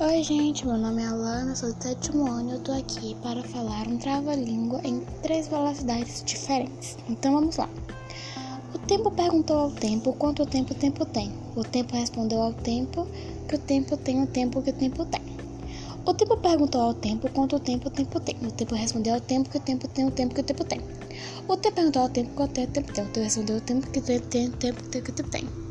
Oi, gente, meu nome é Alana, sou do sétimo ano e eu tô aqui para falar um trava-língua em três velocidades diferentes. Então vamos lá. O tempo perguntou ao tempo quanto tempo o tempo tem. O tempo respondeu ao tempo que o tempo tem o tempo que o tempo tem. O tempo perguntou ao tempo quanto tempo o tempo tem. O tempo respondeu ao tempo que o tempo tem o tempo que o tempo tem. O tempo perguntou ao tempo quanto tempo o tempo tem. O tempo respondeu ao tempo que o tempo tem o tempo que o tempo tem.